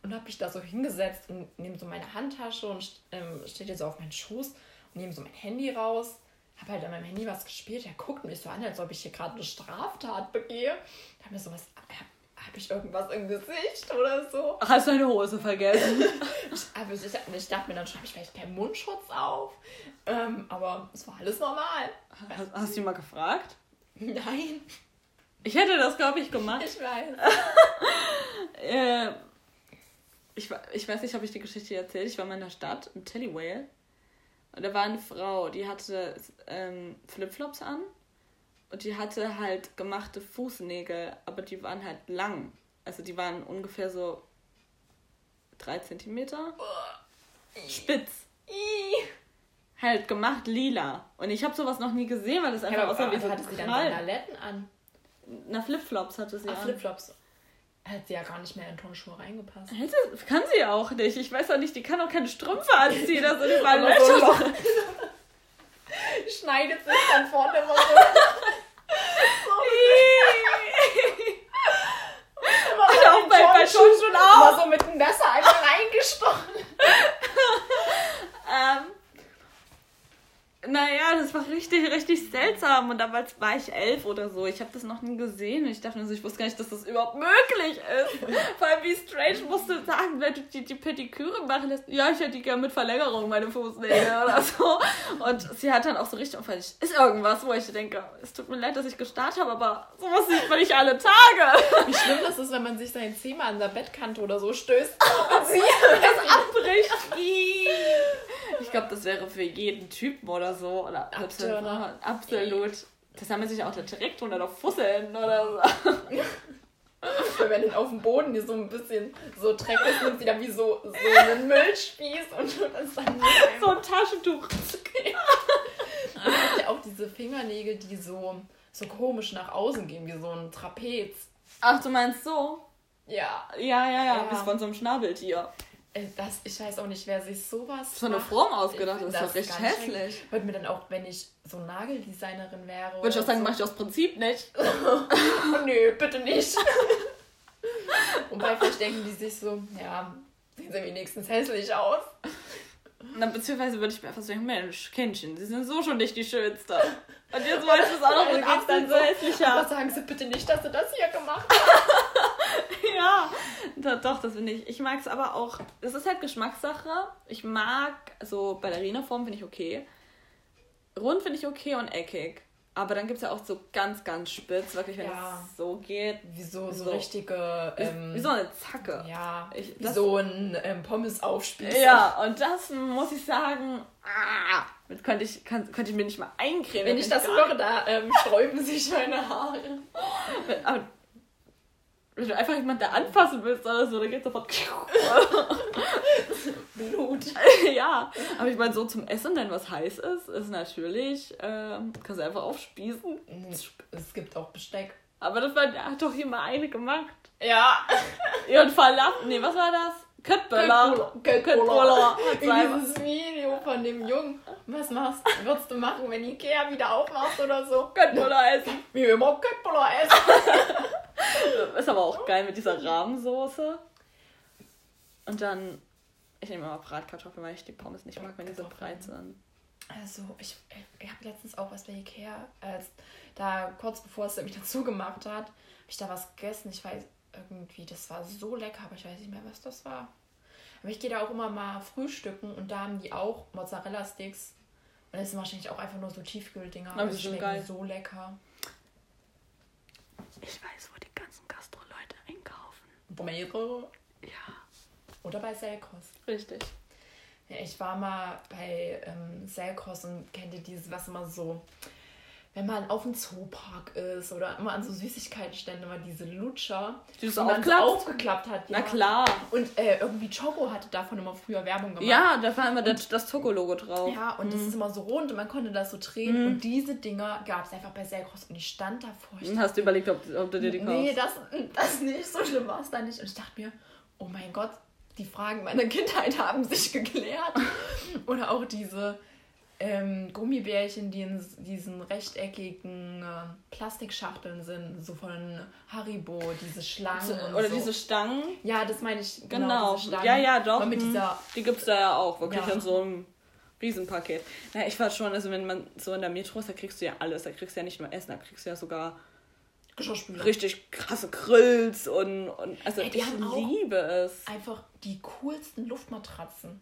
und habe mich da so hingesetzt und nehme so meine Handtasche und ähm, steht jetzt so auf meinen Schoß und nehme so mein Handy raus habe halt an meinem Handy was gespielt. Er guckt mich so an, als ob ich hier gerade eine Straftat begehe. Da habe mir sowas, habe ich irgendwas im Gesicht oder so. Hast du deine Hose vergessen? [LAUGHS] ich, aber ich, ich dachte mir dann schon, habe ich vielleicht keinen Mundschutz auf. Ähm, aber es war alles normal. Hast, hast du ihn mal gefragt? Nein. Ich hätte das, glaube ich, gemacht. Ich weiß. [LAUGHS] äh, ich, ich weiß nicht, ob ich die Geschichte erzählt. Ich war mal in der Stadt, im Tellywale. Und da war eine Frau, die hatte ähm, Flipflops an. Und die hatte halt gemachte Fußnägel, aber die waren halt lang. Also die waren ungefähr so drei Zentimeter. Spitz. Halt gemacht lila. Und ich habe sowas noch nie gesehen, weil das einfach ja, aussah wie so hatte sie dann Sandaletten an? Na, Flipflops hatte sie Ach, an. Flipflops. Hätte sie ja gar nicht mehr in Turnschuhe reingepasst. Hätte, kann sie auch nicht. Ich weiß auch nicht, die kann auch keine Strümpfe anziehen. Da sind überall Löcher. So [LAUGHS] Schneidet sich dann vorne [LAUGHS] immer so. so auch bei, bei Turnschuhen auch. Immer so mit dem Messer einfach reingestochen. ähm, naja, das war richtig, richtig seltsam. Und damals war ich elf oder so. Ich habe das noch nie gesehen. Ich dachte mir so, ich wusste gar nicht, dass das überhaupt möglich ist. [LAUGHS] Vor allem, wie strange musst du sagen, wenn du die, die Pediküre machen lässt. Ja, ich hätte die gerne mit Verlängerung, meine Fußnägel [LAUGHS] oder so. Und sie hat dann auch so richtig auffällig, ist irgendwas, wo ich denke, es tut mir leid, dass ich gestartet habe, aber sowas sieht man nicht alle Tage. Wie schlimm das ist, wenn man sich sein Zeh an der Bettkante oder so stößt [LAUGHS] und sie es abbricht. Ich glaube, das wäre für jeden Typen oder so. Oder Abtörner. Absolut. Das haben wir sich auch direkt unter der Fusseln oder so. wenn du auf dem Boden dir so ein bisschen so Dreck ist, nimmt wieder wie so, so einen Müllspieß und das dann [LAUGHS] so ein Taschentuch. Es [LAUGHS] gibt ja auch diese Fingernägel, die so, so komisch nach außen gehen, wie so ein Trapez. Ach, du meinst so? Ja. Ja, ja, ja, ja. bis von so einem Schnabeltier. Äh, das, ich weiß auch nicht, wer sich sowas. So eine Form ausgedacht, das ist doch richtig hässlich. Würde mir dann auch, wenn ich so Nageldesignerin wäre. Würde ich auch sagen, so. mache ich aus Prinzip nicht. [LAUGHS] oh, nö, bitte nicht. [LAUGHS] Wobei vielleicht denken die sich so, ja, sehen sie wenigstens hässlich aus. Na, beziehungsweise würde ich mir einfach sagen, Mensch, Kindchen, sie sind so schon nicht die Schönste. Und jetzt wollte ich es auch noch [LAUGHS] mit dann so hässlicher. Aber sagen Sie bitte nicht, dass Sie das hier gemacht haben. ja, doch, das finde ich. Ich mag es aber auch. Das ist halt Geschmackssache. Ich mag, so Ballerina-Form finde ich okay. Rund finde ich okay und eckig. Aber dann gibt es ja auch so ganz, ganz spitz, wirklich, wenn ja. es so geht. Wie so, so, richtige. Ähm, wie so eine Zacke. Ja. Ich, wie so ein ähm, Pommes-Aufspieß. Ja, und das muss ich sagen, ah, mit könnte ich, kann, könnte ich mir nicht mal eincremen. Wenn ich das höre, da ähm, sträuben sich meine Haare. [LAUGHS] Aber wenn du einfach jemanden da anfassen willst oder so, dann geht sofort [LAUGHS] [LAUGHS] Blut. ja, aber ich meine, so zum Essen, wenn was heiß ist, ist natürlich, ähm, kannst du einfach aufspießen. Es gibt auch Besteck. Aber das war, hat doch hier mal eine gemacht. Ja. ja, und Falafel, nee, was war das? Köttböller. Köttböller. Dieses Video von dem Jungen. Was machst du? Würdest du machen, wenn Ikea wieder aufmacht oder so? Köttböller essen. Wie immer Köttböller essen. [LAUGHS] [LAUGHS] Ist aber auch geil mit dieser Rahmensoße. Und dann, ich nehme immer Bratkartoffeln, weil ich die Pommes nicht mag, wenn die so breit sind. Also, ich, ich habe letztens auch was bei Ikea, als da kurz bevor es nämlich [LAUGHS] dazu gemacht hat, habe ich da was gegessen. Ich weiß, irgendwie, das war so lecker, aber ich weiß nicht mehr, was das war. Aber ich gehe da auch immer mal frühstücken und da haben die auch Mozzarella-Sticks. Und das sind wahrscheinlich auch einfach nur so Tiefkühldinger. Aber die schmecken geil. so lecker. Ich weiß, wo Bomero? Ja. Oder bei Selkos. Richtig. Ja, ich war mal bei ähm, Selkos und kennt ihr dieses, was immer so wenn man auf dem Zoopark ist oder immer an so Süßigkeitenständen immer diese Lutscher, die, so aufgeklappt hat. Ja. Na klar. Und äh, irgendwie Choco hatte davon immer früher Werbung gemacht. Ja, da war immer das, das Choco-Logo drauf. Ja, und mhm. das ist immer so rund und man konnte das so drehen. Mhm. Und diese Dinger gab es einfach bei Selgros und ich stand davor. Ich Hast du überlegt, ob, ob du dir die kaufst? Nee, das, das nicht. So schlimm war es da nicht. Und ich dachte mir, oh mein Gott, die Fragen meiner [LAUGHS] Kindheit haben sich geklärt. [LAUGHS] oder auch diese ähm, Gummibärchen, die in diesen rechteckigen äh, Plastikschachteln sind, so von Haribo, diese Schlangen. Oder so. diese Stangen. Ja, das meine ich. Genau. genau ja, ja, doch. Mit hm. dieser, die gibt es da ja auch, wirklich ja. in so einem Riesenpaket. Ja, ich war schon, also wenn man so in der Metro ist, da kriegst du ja alles. Da kriegst du ja nicht nur Essen, da kriegst du ja sogar richtig krasse Grills und, und also Ey, ich liebe es. Einfach die coolsten Luftmatratzen.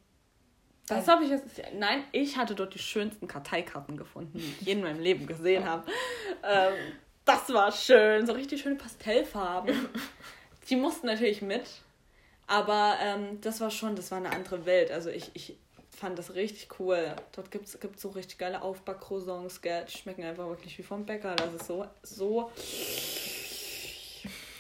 Das habe ich jetzt. Nein, ich hatte dort die schönsten Karteikarten gefunden, die ich je in meinem Leben gesehen habe. Ähm, das war schön, so richtig schöne Pastellfarben. Die mussten natürlich mit, aber ähm, das war schon, das war eine andere Welt. Also ich, ich fand das richtig cool. Dort gibt es so richtig geile Aufbackcroissants, die schmecken einfach wirklich wie vom Bäcker. Das ist so, so.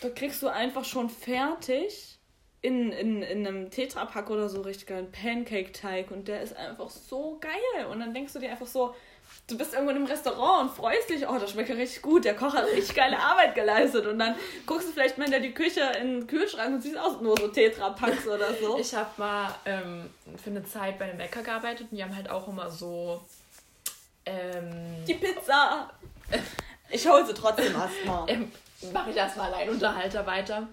Da kriegst du einfach schon fertig in, in, in einem Tetrapack oder so richtig geilen Pancake-Teig und der ist einfach so geil. Und dann denkst du dir einfach so, du bist irgendwo im Restaurant und freust dich, oh, das schmeckt ja richtig gut, der Koch hat richtig geile Arbeit geleistet. Und dann guckst du vielleicht mal in die Küche in den Kühlschrank und siehst aus nur so Tetra-Packs [LAUGHS] oder so. Ich habe mal ähm, für eine Zeit bei einem Bäcker gearbeitet und die haben halt auch immer so. Ähm, die Pizza! [LAUGHS] Ich hole sie trotzdem erstmal. Ähm, Mache ich erstmal allein Unterhalter weiter.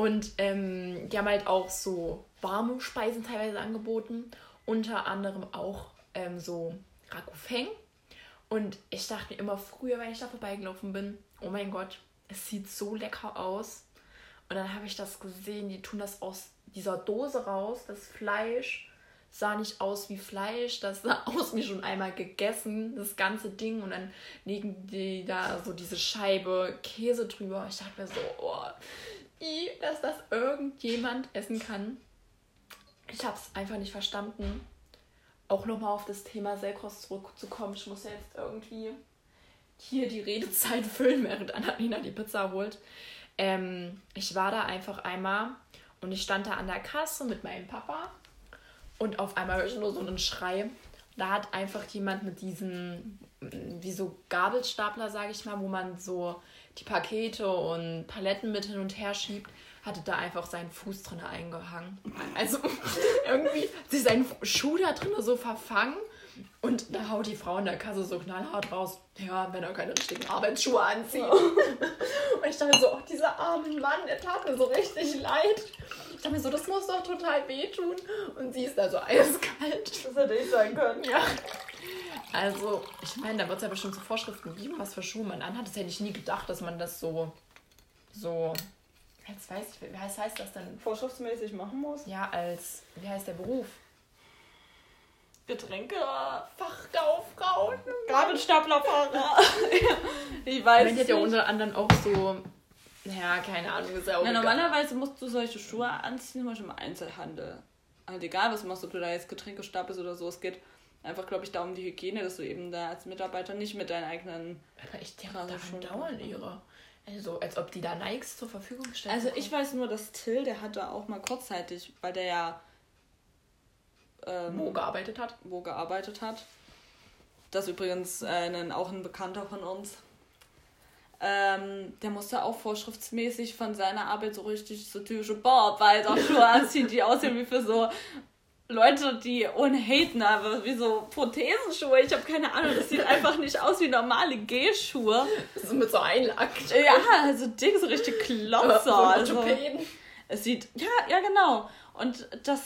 Und ähm, die haben halt auch so warme Speisen teilweise angeboten. Unter anderem auch ähm, so Rakufeng. Und ich dachte mir immer früher, wenn ich da vorbeigelaufen bin, oh mein Gott, es sieht so lecker aus. Und dann habe ich das gesehen, die tun das aus dieser Dose raus. Das Fleisch sah nicht aus wie Fleisch, das sah [LAUGHS] aus wie schon einmal gegessen, das ganze Ding. Und dann legen die da so diese Scheibe Käse drüber. Ich dachte mir so, oh, wie, dass das irgendjemand essen kann. Ich habe es einfach nicht verstanden. Auch nochmal auf das Thema Selkos zurückzukommen. Ich muss ja jetzt irgendwie hier die Redezeit [LAUGHS] füllen, während Annalena die Pizza holt. Ähm, ich war da einfach einmal und ich stand da an der Kasse mit meinem Papa und auf einmal höre ich nur so einen Schrei. Da hat einfach jemand mit diesen, wie so Gabelstapler, sage ich mal, wo man so die Pakete und Paletten mit hin und her schiebt, hatte da einfach seinen Fuß drin eingehangen. Also [LAUGHS] irgendwie hat sich sein Schuh da drin so verfangen. Und da haut die Frau in der Kasse so knallhart raus. Ja, wenn er keine richtigen Arbeitsschuhe anzieht. [LAUGHS] und ich dachte so, oh, dieser arme Mann, der tat mir so richtig leid. Ich dachte mir so, das muss doch total wehtun. Und sie ist da so eiskalt. Das hätte ich sein können. Ja. [LAUGHS] Also, ich meine, da wird es ja bestimmt so Vorschriften geben, was für Schuhe man anhat. Das hätte ich nie gedacht, dass man das so, so, jetzt weiß ich, wie heißt, heißt das denn? Vorschriftsmäßig machen muss? Ja, als, wie heißt der Beruf? Getränke, Fachkauffrau, Gabelstaplerfahrer. [LAUGHS] ich weiß. Man hat ja unter anderem auch so, ja, keine Ahnung, ist ja auch Na, Normalerweise musst du solche Schuhe anziehen, zum Beispiel im Einzelhandel. Halt egal, was du machst, ob du da jetzt Getränke stapelst oder so, es geht einfach, glaube ich, da um die Hygiene, dass du eben da als Mitarbeiter nicht mit deinen eigenen. Aber ich denke, da schon dauern ihre. Also, als ob die da Nikes zur Verfügung stellen. Also, ich weiß nur, dass Till, der hat da auch mal kurzzeitig, weil der ja. Ähm, wo gearbeitet hat. Wo gearbeitet hat. Das übrigens äh, ein, auch ein Bekannter von uns. Ähm, der musste auch vorschriftsmäßig von seiner Arbeit so richtig so typische Bauarbeiter-Schuhe anziehen, die aussehen wie für so Leute, die ohne Haten, aber wie so Prothesenschuhe. Ich habe keine Ahnung, das sieht einfach nicht aus wie normale Gehschuhe. So mit so Einlack. Ja, also Ding, so richtig Klotzer. Also, es sieht, ja, ja, genau. Und das,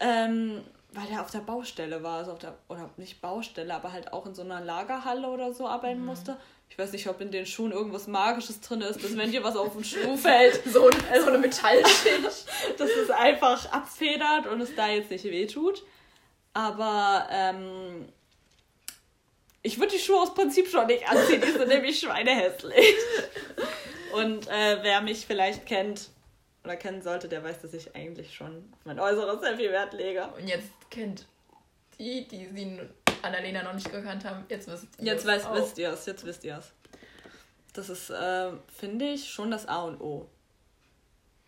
ähm, weil er auf der Baustelle war, also auf der, oder nicht Baustelle, aber halt auch in so einer Lagerhalle oder so arbeiten mhm. musste. Ich weiß nicht, ob in den Schuhen irgendwas Magisches drin ist, dass wenn dir was auf den Schuh [LAUGHS] fällt, so, ein, so eine Metallschicht, [LAUGHS] dass es einfach abfedert und es da jetzt nicht wehtut. Aber ähm, ich würde die Schuhe aus Prinzip schon nicht anziehen, die sind nämlich schweinehässlich. [LAUGHS] Und äh, wer mich vielleicht kennt oder kennen sollte, der weiß, dass ich eigentlich schon mein Äußeres sehr viel Wert lege. Und jetzt kennt die, die sie Annalena noch nicht gekannt haben, jetzt wisst ihr Jetzt weiß, wisst ihr es, jetzt wisst ihr es. Das ist, äh, finde ich, schon das A und O.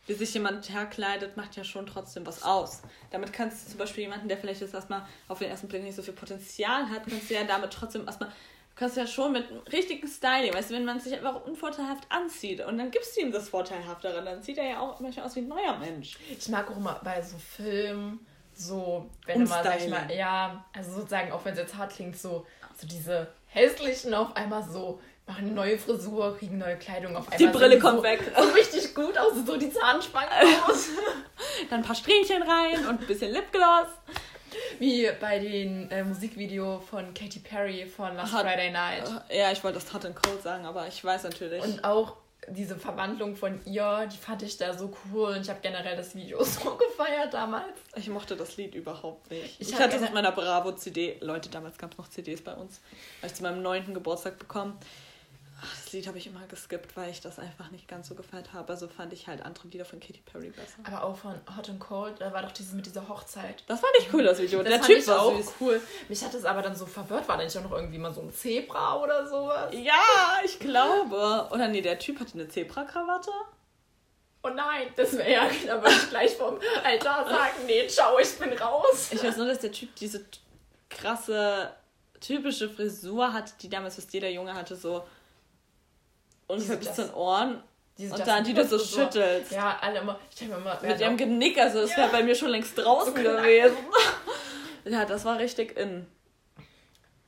Wie sich jemand herkleidet, macht ja schon trotzdem was aus. Damit kannst du zum Beispiel jemanden, der vielleicht jetzt erstmal auf den ersten Blick nicht so viel Potenzial hat, kannst du ja damit trotzdem erstmal kannst du ja schon mit richtigen Styling, weißt du, wenn man sich einfach unvorteilhaft anzieht und dann gibst du ihm das Vorteilhaftere, dann sieht er ja auch manchmal aus wie ein neuer Mensch. Ich mag auch immer bei so Filmen so, wenn du mal, sag ich mal, ja, also sozusagen, auch wenn es jetzt hart klingt, so, so diese hässlichen auf einmal so machen eine neue Frisur, kriegen neue Kleidung auf einmal. Die Brille kommt so, weg. So richtig gut aus, so die Zahnspange [LAUGHS] aus. Dann ein paar Strähnchen rein und ein bisschen Lipgloss. Wie bei dem äh, Musikvideo von Katy Perry von Last Friday Night. Ja, ich wollte das Hot and Cold sagen, aber ich weiß natürlich. Und auch diese Verwandlung von ihr, die fand ich da so cool und ich habe generell das Video [LAUGHS] so gefeiert damals. Ich mochte das Lied überhaupt nicht. Ich, ich hatte es auf meiner Bravo-CD. Leute, damals gab es noch CDs bei uns. Habe ich zu meinem neunten Geburtstag bekommen. Ach, das Lied habe ich immer geskippt, weil ich das einfach nicht ganz so gefeiert habe. Also fand ich halt andere Lieder von Katy Perry besser. Aber auch von Hot and Cold, da war doch dieses mit dieser Hochzeit. Das fand ich cool, das Video. Das Der Typ war auch süß. cool. Mich hat es aber dann so verwirrt. War da nicht auch noch irgendwie mal so ein Zebra oder sowas? Ja, ich glaube. Oder nee, der Typ hatte eine Zebra-Krawatte. Oh nein, das wäre ja, da würde ich gleich vom Altar sagen, nee, ciao, ich bin raus. Ich weiß nur, dass der Typ diese krasse, typische Frisur hat, die damals was jeder Junge hatte, so und es hat bis zu den Ohren. und dann die du so schüttelst. Ja, alle immer. Ich denke immer. Mit ihrem Genick, also das ja. wäre bei mir schon längst draußen so gewesen. [LAUGHS] ja, das war richtig in.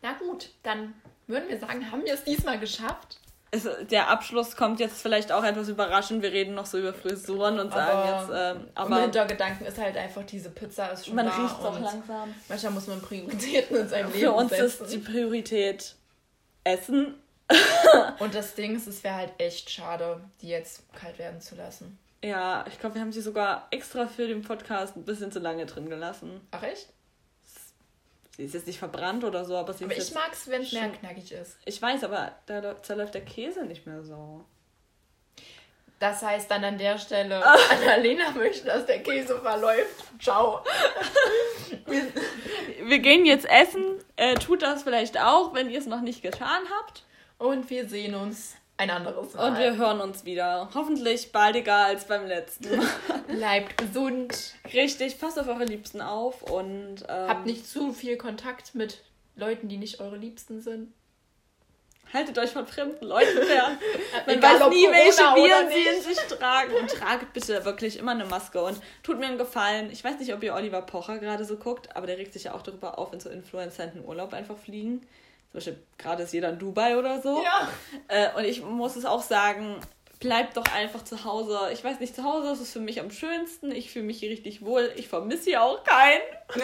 Na gut, dann würden wir sagen, haben wir es diesmal geschafft. Es, der Abschluss kommt jetzt vielleicht auch etwas überraschend. Wir reden noch so über Frisuren und sagen aber, jetzt. Ähm, aber Hintergedanken ist halt einfach, diese Pizza ist schon Man riecht es auch langsam. Manchmal muss man Prioritäten in seinem Leben Für uns setzen. ist die Priorität Essen [LAUGHS] und das Ding ist, es wäre halt echt schade, die jetzt kalt werden zu lassen. Ja, ich glaube, wir haben sie sogar extra für den Podcast ein bisschen zu lange drin gelassen. Ach echt? Sie ist jetzt nicht verbrannt oder so, aber sie aber ist. ich mag es, wenn es mehr knackig ist. Ich weiß, aber da zerläuft der Käse nicht mehr so. Das heißt dann an der Stelle, Annalena möchte, dass der Käse verläuft. Ciao. wir, wir gehen jetzt essen. Äh, tut das vielleicht auch, wenn ihr es noch nicht getan habt. Und wir sehen uns ein anderes Mal. Und wir hören uns wieder. Hoffentlich baldiger als beim letzten Mal. [LAUGHS] Bleibt gesund. Richtig, passt auf eure Liebsten auf und. Ähm, Habt nicht zu viel Kontakt mit Leuten, die nicht eure Liebsten sind. Haltet euch von fremden Leuten fern. [LAUGHS] Man Egal, weiß nie, welche Viren sie in sich tragen. Und tragt bitte wirklich immer eine Maske. Und tut mir einen Gefallen. Ich weiß nicht, ob ihr Oliver Pocher gerade so guckt, aber der regt sich ja auch darüber auf, wenn so Influencer in den Urlaub einfach fliegen. Zum Beispiel gerade ist jeder in Dubai oder so. Ja. Äh, und ich muss es auch sagen, bleibt doch einfach zu Hause. Ich weiß nicht, zu Hause ist es für mich am schönsten. Ich fühle mich hier richtig wohl. Ich vermisse hier auch keinen. [LAUGHS]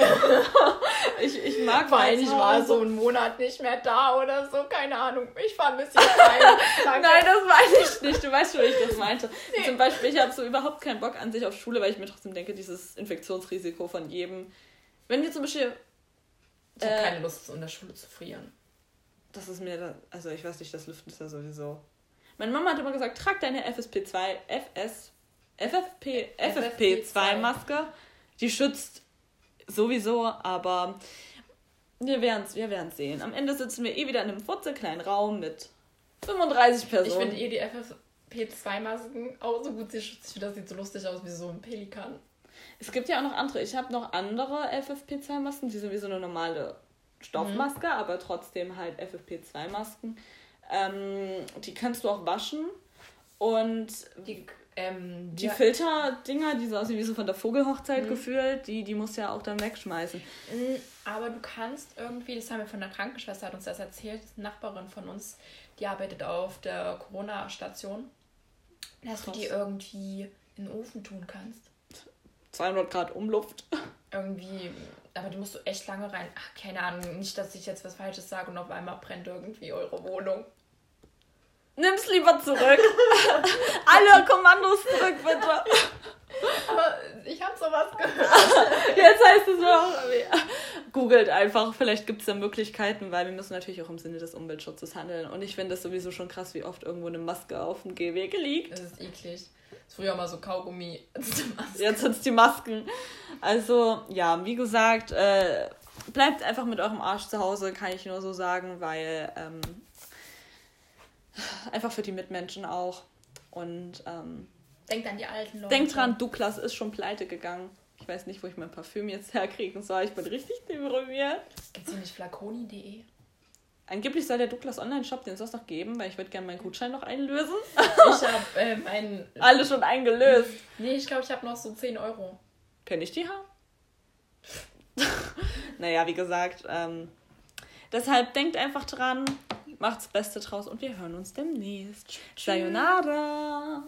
ich, ich mag Weil ich war so einen Monat nicht mehr da oder so. Keine Ahnung. Ich vermisse hier keinen. [LAUGHS] Nein, das weiß ich nicht. Du weißt schon, wie ich das meinte. Nee. Zum Beispiel, ich habe so überhaupt keinen Bock an sich auf Schule, weil ich mir trotzdem denke, dieses Infektionsrisiko von jedem. Wenn wir zum Beispiel. Ich habe äh, keine Lust, in der Schule zu frieren das ist mir, da, also ich weiß nicht, das Lüften ist ja sowieso. Meine Mama hat immer gesagt, trag deine FSP2, FS, FFP, FFP2-Maske. Die schützt sowieso, aber wir werden es wir werden's sehen. Am Ende sitzen wir eh wieder in einem kleinen Raum mit 35 Personen. Ich finde eh die FFP2-Masken auch so gut. Sie schützt, das sieht so lustig aus wie so ein Pelikan. Es gibt ja auch noch andere. Ich habe noch andere FFP2-Masken, die sind wie so eine normale Stoffmaske, mhm. aber trotzdem halt FFP2-Masken. Ähm, die kannst du auch waschen. Und die, ähm, die ja. Filterdinger, die so aussehen wie so von der Vogelhochzeit mhm. gefühlt, die, die musst du ja auch dann wegschmeißen. Mhm, aber du kannst irgendwie, das haben wir von der Krankenschwester, hat uns das erzählt, das eine Nachbarin von uns, die arbeitet auf der Corona-Station, dass Krass. du die irgendwie in den Ofen tun kannst. 200 Grad Umluft. Irgendwie aber die musst du echt lange rein. Ach, keine Ahnung, nicht, dass ich jetzt was Falsches sage und auf einmal brennt irgendwie eure Wohnung. Nimm's lieber zurück. [LAUGHS] Alle Kommandos zurück, bitte. [LAUGHS] Aber ich habe sowas gehört. [LAUGHS] Jetzt heißt es noch. Googelt einfach, vielleicht gibt es da Möglichkeiten, weil wir müssen natürlich auch im Sinne des Umweltschutzes handeln. Und ich finde es sowieso schon krass, wie oft irgendwo eine Maske auf dem Gehweg liegt. Das ist eklig. Das ist früher mal so Kaugummi. [LAUGHS] Jetzt sind es die Masken. Also, ja, wie gesagt, äh, bleibt einfach mit eurem Arsch zu Hause, kann ich nur so sagen, weil ähm, einfach für die Mitmenschen auch. Und ähm, denkt an die alten Leute. Denkt dran, Douglas ist schon pleite gegangen. Ich weiß nicht, wo ich mein Parfüm jetzt herkriegen soll. Ich bin richtig deprimiert. Gibt es hier nicht flaconi.de? Angeblich soll der Douglas Online-Shop, den es noch geben, weil ich würde gerne meinen Gutschein noch einlösen. ich habe äh, meinen. [LAUGHS] Alles schon eingelöst. Nee, ich glaube, ich habe noch so 10 Euro. Kann ich die haben? [LAUGHS] naja, wie gesagt, ähm, deshalb denkt einfach dran, macht's Beste draus und wir hören uns demnächst. Sayonara!